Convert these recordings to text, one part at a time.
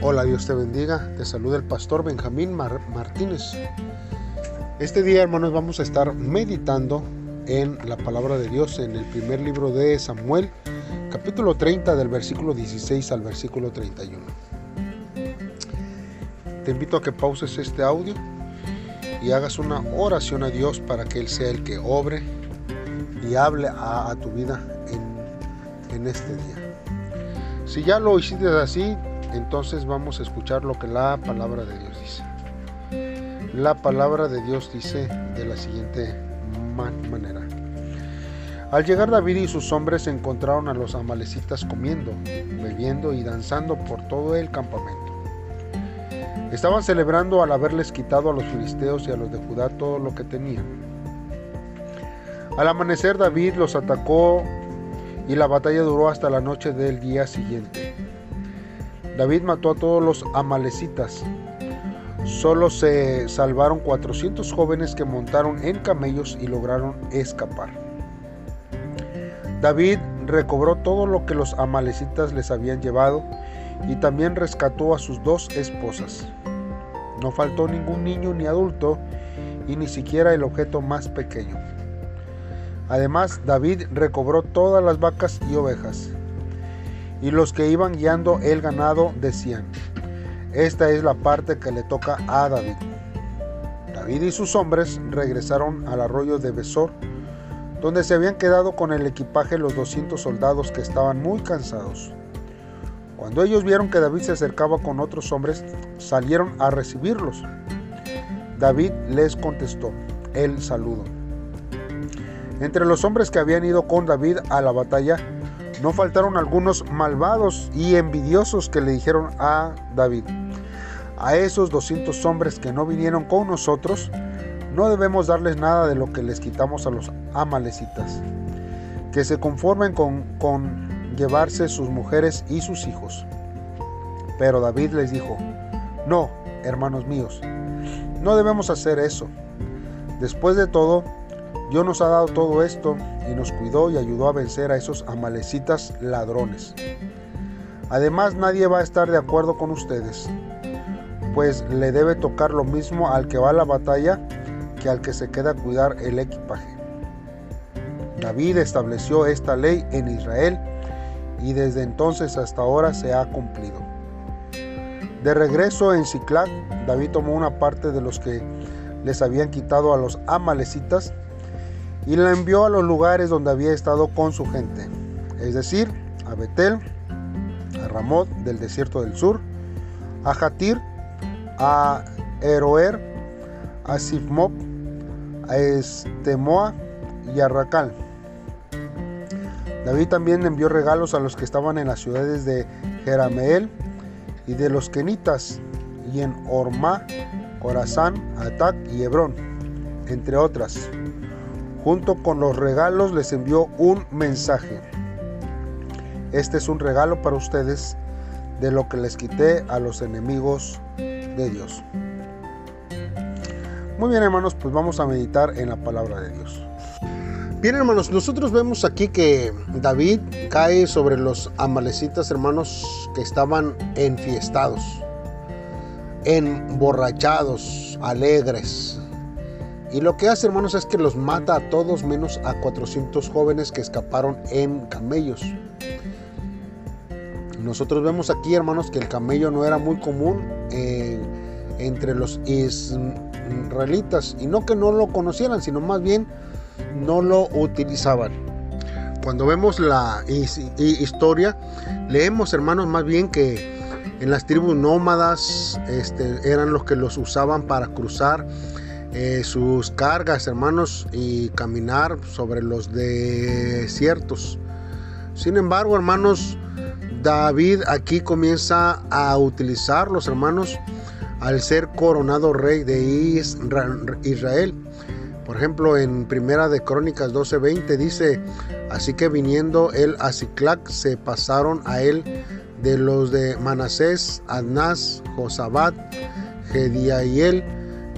Hola, Dios te bendiga. Te saluda el pastor Benjamín Martínez. Este día, hermanos, vamos a estar meditando en la palabra de Dios en el primer libro de Samuel, capítulo 30 del versículo 16 al versículo 31. Te invito a que pauses este audio y hagas una oración a Dios para que Él sea el que obre y hable a, tu vida en, en este día. Si ya lo hiciste así, entonces vamos a escuchar lo que la palabra de Dios dice. La palabra de Dios dice de la siguiente manera. Al llegar David y sus hombres encontraron a los amalecitas comiendo, bebiendo y danzando por todo el campamento. Estaban celebrando al haberles quitado a los filisteos y a los de Judá todo lo que tenían. Al amanecer David los atacó y la batalla duró hasta la noche del día siguiente. David mató a todos los amalecitas. Solo se salvaron 400 jóvenes que montaron en camellos y lograron escapar. David recobró todo lo que los amalecitas les habían llevado y también rescató a sus dos esposas. No faltó ningún niño ni adulto y ni siquiera el objeto más pequeño. Además, David recobró todas las vacas y ovejas y los que iban guiando el ganado decían, esta es la parte que le toca a David. David y sus hombres regresaron al arroyo de Besor, donde se habían quedado con el equipaje los 200 soldados que estaban muy cansados. Cuando ellos vieron que David se acercaba con otros hombres, salieron a recibirlos. David les contestó el saludo. Entre los hombres que habían ido con David a la batalla, no faltaron algunos malvados y envidiosos que le dijeron a David, a esos 200 hombres que no vinieron con nosotros, no debemos darles nada de lo que les quitamos a los amalecitas, que se conformen con, con llevarse sus mujeres y sus hijos. Pero David les dijo, no, hermanos míos, no debemos hacer eso. Después de todo, Dios nos ha dado todo esto y nos cuidó y ayudó a vencer a esos amalecitas ladrones. Además nadie va a estar de acuerdo con ustedes, pues le debe tocar lo mismo al que va a la batalla que al que se queda a cuidar el equipaje. David estableció esta ley en Israel y desde entonces hasta ahora se ha cumplido. De regreso en Ciclac, David tomó una parte de los que les habían quitado a los amalecitas y la envió a los lugares donde había estado con su gente, es decir, a Betel, a Ramot del desierto del sur, a Jatir, a Eroer, a Sifmop, a Estemoa y a Racal. David también envió regalos a los que estaban en las ciudades de Jerameel y de los Kenitas, y en Orma, Corazán, Atac y Hebrón, entre otras. Junto con los regalos les envió un mensaje. Este es un regalo para ustedes de lo que les quité a los enemigos de Dios. Muy bien hermanos, pues vamos a meditar en la palabra de Dios. Bien hermanos, nosotros vemos aquí que David cae sobre los amalecitas hermanos que estaban enfiestados, emborrachados, alegres, y lo que hace, hermanos, es que los mata a todos menos a 400 jóvenes que escaparon en camellos. Nosotros vemos aquí, hermanos, que el camello no era muy común eh, entre los israelitas. Y no que no lo conocieran, sino más bien no lo utilizaban. Cuando vemos la historia, leemos, hermanos, más bien que en las tribus nómadas este, eran los que los usaban para cruzar eh, sus cargas, hermanos, y caminar sobre los desiertos. Sin embargo, hermanos, David aquí comienza a utilizar los hermanos al ser coronado rey de Israel. Por ejemplo, en Primera de Crónicas 12:20 dice, así que viniendo él a Ciclac se pasaron a él de los de Manasés, Adnás, Josabat, Gediael,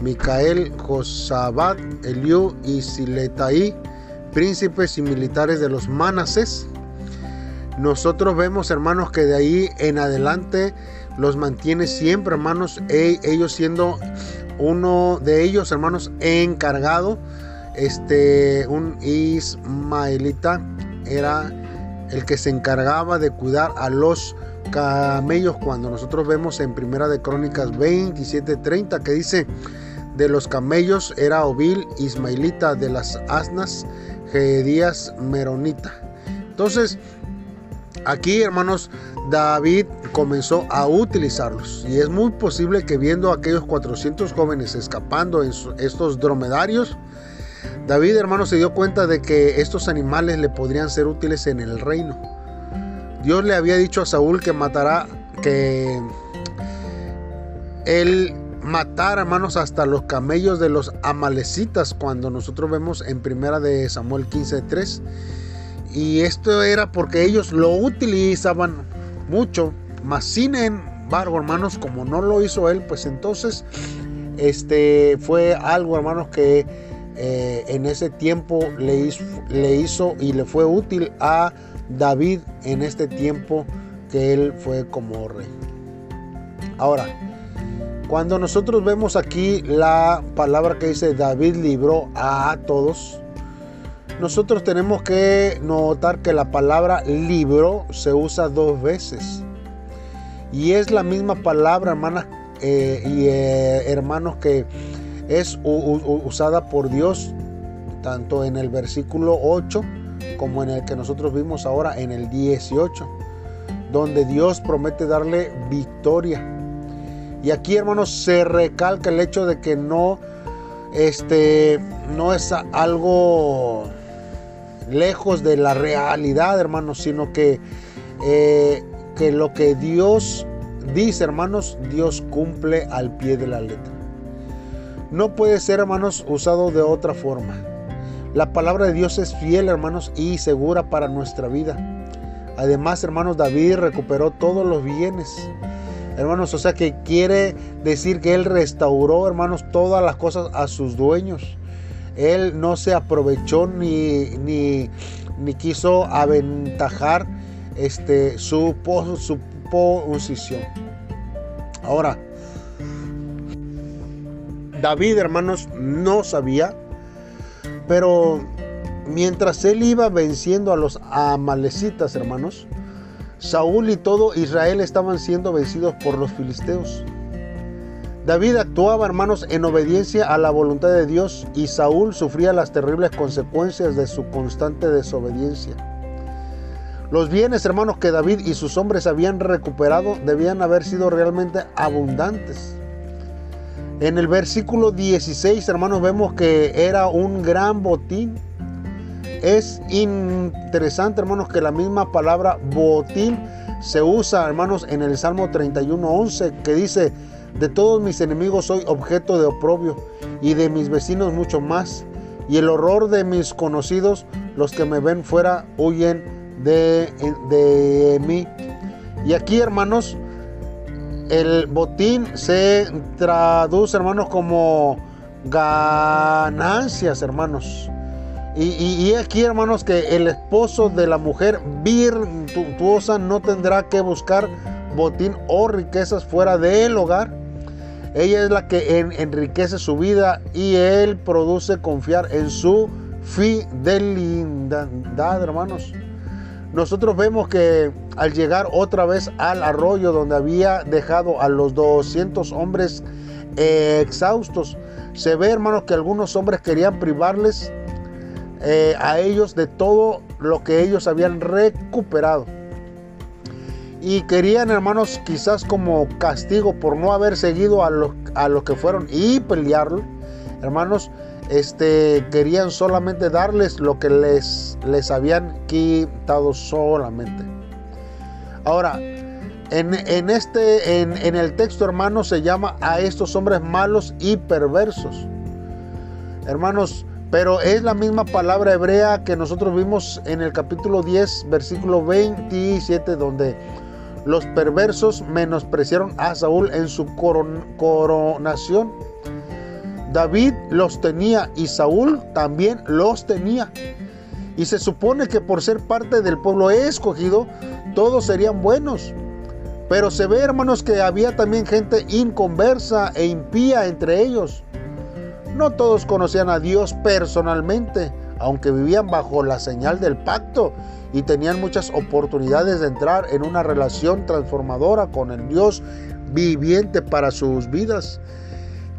Micael, Josabat, Eliú y Siletaí, príncipes y militares de los Manases. nosotros vemos, hermanos, que de ahí en adelante los mantiene siempre, hermanos, e, ellos siendo uno de ellos, hermanos, encargado, este, un ismaelita era el que se encargaba de cuidar a los camellos cuando nosotros vemos en Primera de Crónicas 27:30 que dice de los camellos era Ovil ismaelita de las asnas Gedías meronita. Entonces, aquí, hermanos, David comenzó a utilizarlos y es muy posible que viendo a aquellos 400 jóvenes escapando en estos dromedarios, David, hermanos, se dio cuenta de que estos animales le podrían ser útiles en el reino. Dios le había dicho a Saúl que matará, que él matara, hermanos, hasta los camellos de los amalecitas, cuando nosotros vemos en primera de Samuel 15:3. Y esto era porque ellos lo utilizaban mucho, mas sin embargo, hermanos, como no lo hizo él, pues entonces este fue algo, hermanos, que eh, en ese tiempo le hizo y le fue útil a David en este tiempo que él fue como rey. Ahora, cuando nosotros vemos aquí la palabra que dice David libró a todos, nosotros tenemos que notar que la palabra libró se usa dos veces. Y es la misma palabra, hermanas eh, y eh, hermanos, que es usada por Dios tanto en el versículo 8 como en el que nosotros vimos ahora en el 18, donde Dios promete darle victoria. Y aquí, hermanos, se recalca el hecho de que no, este, no es algo lejos de la realidad, hermanos, sino que, eh, que lo que Dios dice, hermanos, Dios cumple al pie de la letra. No puede ser, hermanos, usado de otra forma. La palabra de Dios es fiel, hermanos, y segura para nuestra vida. Además, hermanos, David recuperó todos los bienes. Hermanos, o sea que quiere decir que él restauró, hermanos, todas las cosas a sus dueños. Él no se aprovechó ni, ni, ni quiso aventajar este, su, su posición. Ahora, David, hermanos, no sabía pero mientras él iba venciendo a los amalecitas, hermanos, Saúl y todo Israel estaban siendo vencidos por los filisteos. David actuaba, hermanos, en obediencia a la voluntad de Dios y Saúl sufría las terribles consecuencias de su constante desobediencia. Los bienes, hermanos, que David y sus hombres habían recuperado debían haber sido realmente abundantes. En el versículo 16, hermanos, vemos que era un gran botín. Es interesante, hermanos, que la misma palabra botín se usa, hermanos, en el Salmo 31.11, que dice, de todos mis enemigos soy objeto de oprobio y de mis vecinos mucho más. Y el horror de mis conocidos, los que me ven fuera, huyen de, de mí. Y aquí, hermanos, el botín se traduce, hermanos, como ganancias, hermanos. Y, aquí, hermanos, que el esposo de la mujer virtuosa no tendrá que buscar botín o riquezas fuera del hogar. Ella es la que enriquece su vida y él produce confiar en su fidelidad, hermanos nosotros vemos que al llegar otra vez al arroyo donde había dejado a los 200 hombres exhaustos, se ve hermanos que algunos hombres querían privarles eh, a ellos de todo lo que ellos habían recuperado. Y querían hermanos quizás como castigo por no haber seguido a los, a que fueron y pelearlo. Hermanos, este, querían solamente darles lo que les, les habían quitado solamente. Ahora, en, este, en, en, el texto, hermanos, se llama a estos hombres malos y perversos. Hermanos, pero es la misma palabra hebrea que nosotros vimos en el capítulo 10, versículo 27, donde los perversos menospreciaron a Saúl en su coronación David los tenía y Saúl también los tenía. y se supone que por ser parte del pueblo escogido, todos serían buenos. Pero se ve, hermanos, que había también gente inconversa e impía entre ellos. No todos conocían a Dios personalmente, aunque vivían bajo la señal del pacto y tenían muchas oportunidades de entrar en una relación transformadora con el Dios viviente para sus vidas.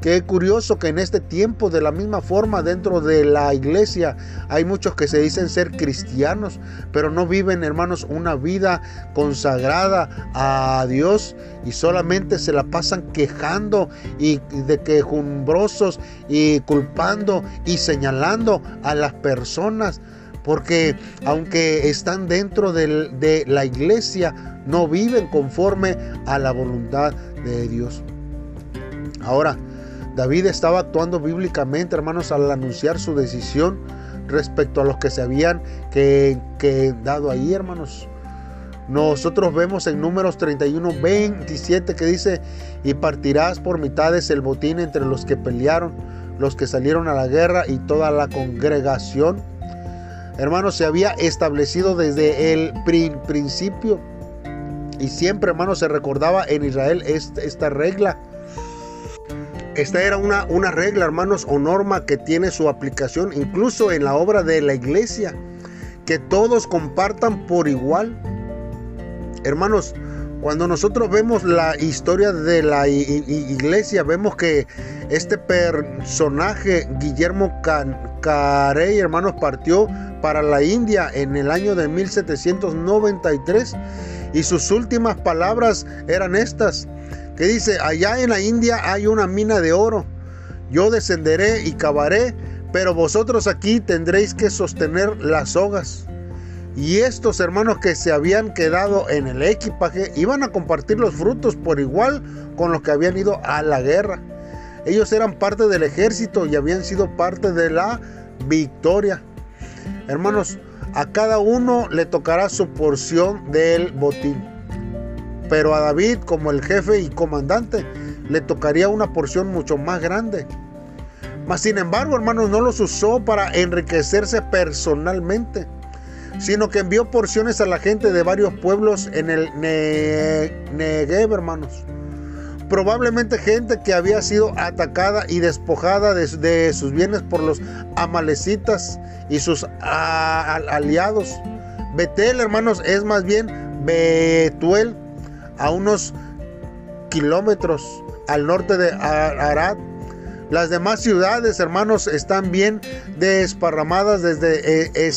Qué curioso que en este tiempo, de la misma forma, dentro de la iglesia, hay muchos que se dicen ser cristianos, pero no viven, hermanos, una vida consagrada a Dios y solamente se la pasan quejando y de quejumbrosos y culpando y señalando a las personas. Porque aunque están dentro de la iglesia, no viven conforme a la voluntad de Dios. Ahora, David estaba actuando bíblicamente, hermanos, al anunciar su decisión respecto a los que se habían que, dado ahí, hermanos. Nosotros vemos en números 31, 27 que dice, y partirás por mitades el botín entre los que pelearon, los que salieron a la guerra y toda la congregación. Hermanos, se había establecido desde el principio y siempre, hermanos, se recordaba en Israel esta regla esta era una, una regla, hermanos, o norma que tiene su aplicación incluso en la obra de la iglesia. Que todos compartan por igual. Hermanos, cuando nosotros vemos la historia de la iglesia, vemos que este personaje, Guillermo Carey, hermanos, partió para la India en el año de 1793 y sus últimas palabras eran estas que dice, allá en la India hay una mina de oro. Yo descenderé y cavaré, pero vosotros aquí tendréis que sostener las sogas. Y estos hermanos que se habían quedado en el equipaje iban a compartir los frutos por igual con los que habían ido a la guerra. Ellos eran parte del ejército y habían sido parte de la victoria. Hermanos, a cada uno le tocará su porción del botín pero a David como el jefe y comandante le tocaría una porción mucho más grande. Mas sin embargo, hermanos, no los usó para enriquecerse personalmente, sino que envió porciones a la gente de varios pueblos en el Negev, hermanos. Probablemente gente que había sido atacada y despojada de, sus bienes por los amalecitas y sus aliados. Betel, hermanos, es más bien Betuel, a unos kilómetros al norte de Arad. Las demás ciudades, hermanos, están bien desparramadas desde eh,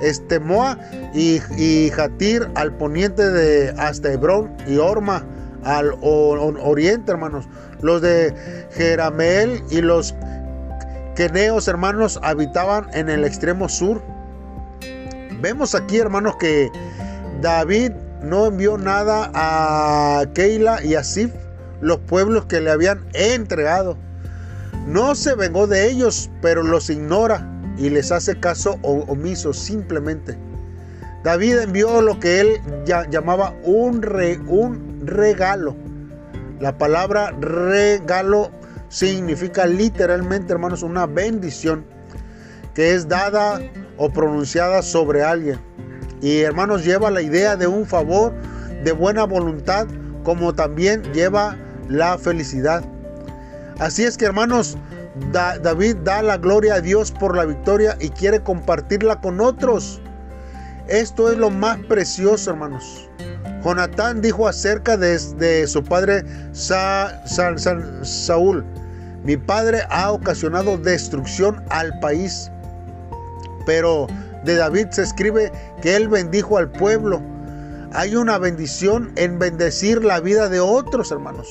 Estemoa y, y Jatir al poniente de hasta Hebrón y Orma al oriente, hermanos. Los de Jerameel y los queneos, hermanos, habitaban en el extremo sur. Vemos aquí, hermanos, que David no envió nada a Keila y a Sif, los pueblos que le habían entregado. No se vengó de ellos, pero los ignora y les hace caso omiso simplemente. David envió lo que él llamaba un, un regalo. La palabra regalo significa literalmente, hermanos, una bendición que es dada o pronunciada sobre alguien. Y hermanos, lleva la idea de un favor, de buena voluntad, como también lleva la felicidad. Así es que hermanos, David da la gloria a Dios por la victoria y quiere compartirla con otros. Esto es lo más precioso, hermanos. Jonatán dijo acerca de, su padre Saúl, mi padre ha ocasionado destrucción al país, pero de David se escribe que él bendijo al pueblo. Hay una bendición en bendecir la vida de otros hermanos.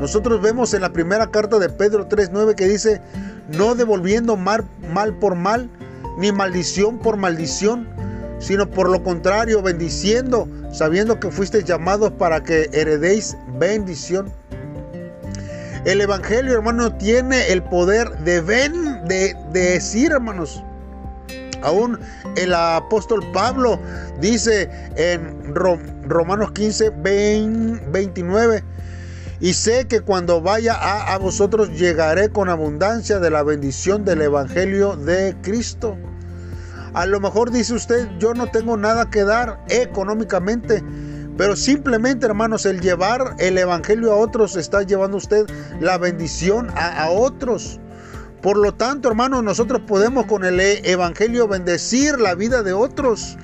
Nosotros vemos en la primera carta de Pedro 3.9 que dice, no devolviendo mal, mal por mal, ni maldición por maldición, sino por lo contrario, bendiciendo, sabiendo que fuisteis llamados para que heredéis bendición. El Evangelio, hermano, tiene el poder de, de, de decir, hermanos, Aún el apóstol Pablo dice en Romanos 15, 29, y sé que cuando vaya a, a, vosotros llegaré con abundancia de la bendición del Evangelio de Cristo. A lo mejor dice usted, yo no tengo nada que dar económicamente, pero simplemente, hermanos, el llevar el Evangelio a otros está llevando usted la bendición a, otros. Por lo tanto, hermanos, nosotros podemos con el Evangelio bendecir la vida de otros.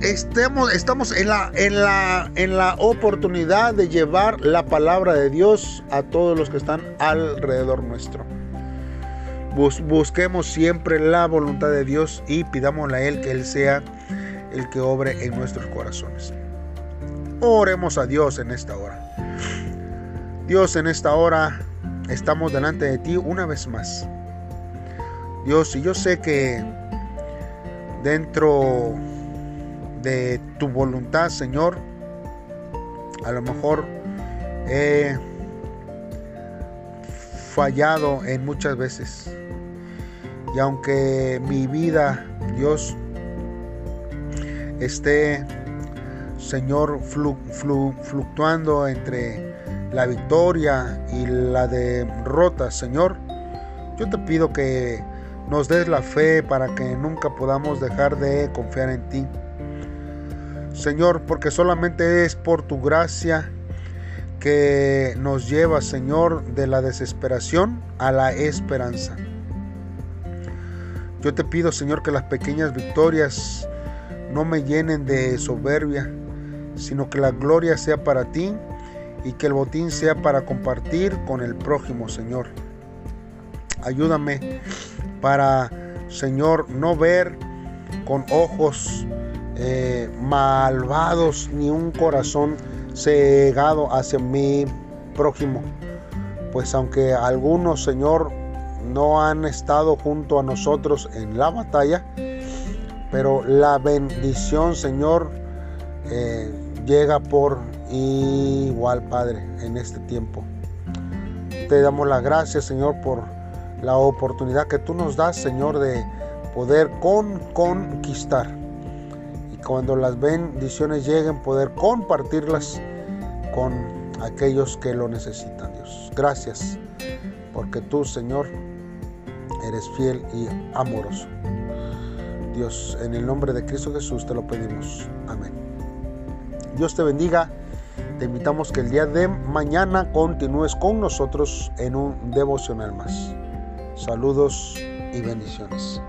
Estamos en la, en, la, en la oportunidad de llevar la palabra de Dios a todos los que están alrededor nuestro busquemos siempre la voluntad de Dios y pidámosle a Él que Él sea el que obre en nuestros corazones. Oremos a Dios en esta hora. Dios, en esta hora estamos delante de ti una vez más. Dios, y yo sé que dentro de tu voluntad, Señor, a lo mejor he fallado en muchas veces. Y aunque mi vida, Dios, esté, Señor, fluctuando entre la victoria y la derrota, Señor, yo te pido que nos des la fe para que nunca podamos dejar de confiar en ti. Señor, porque solamente es por tu gracia que nos lleva, Señor, de la desesperación a la esperanza. Yo te pido, Señor, que las pequeñas victorias no me llenen de soberbia, sino que la gloria sea para ti y que el botín sea para compartir con el prójimo, Señor. Ayúdame para, Señor, no ver con ojos eh, malvados ni un corazón cegado hacia mi prójimo. Pues aunque algunos, Señor, no han estado junto a nosotros en la batalla, pero la bendición, Señor, eh, llega por igual, Padre, en este tiempo. Te damos la gracias, Señor, por la oportunidad que tú nos das, Señor, de poder con, conquistar. Y cuando las bendiciones lleguen, poder compartirlas con aquellos que lo necesitan, Dios. Gracias, porque tú, Señor, eres fiel y amoroso. Dios, en el nombre de Cristo Jesús te lo pedimos. Amén. Dios te bendiga. Te invitamos que el día de mañana continúes con nosotros en un devocional más. Saludos y bendiciones.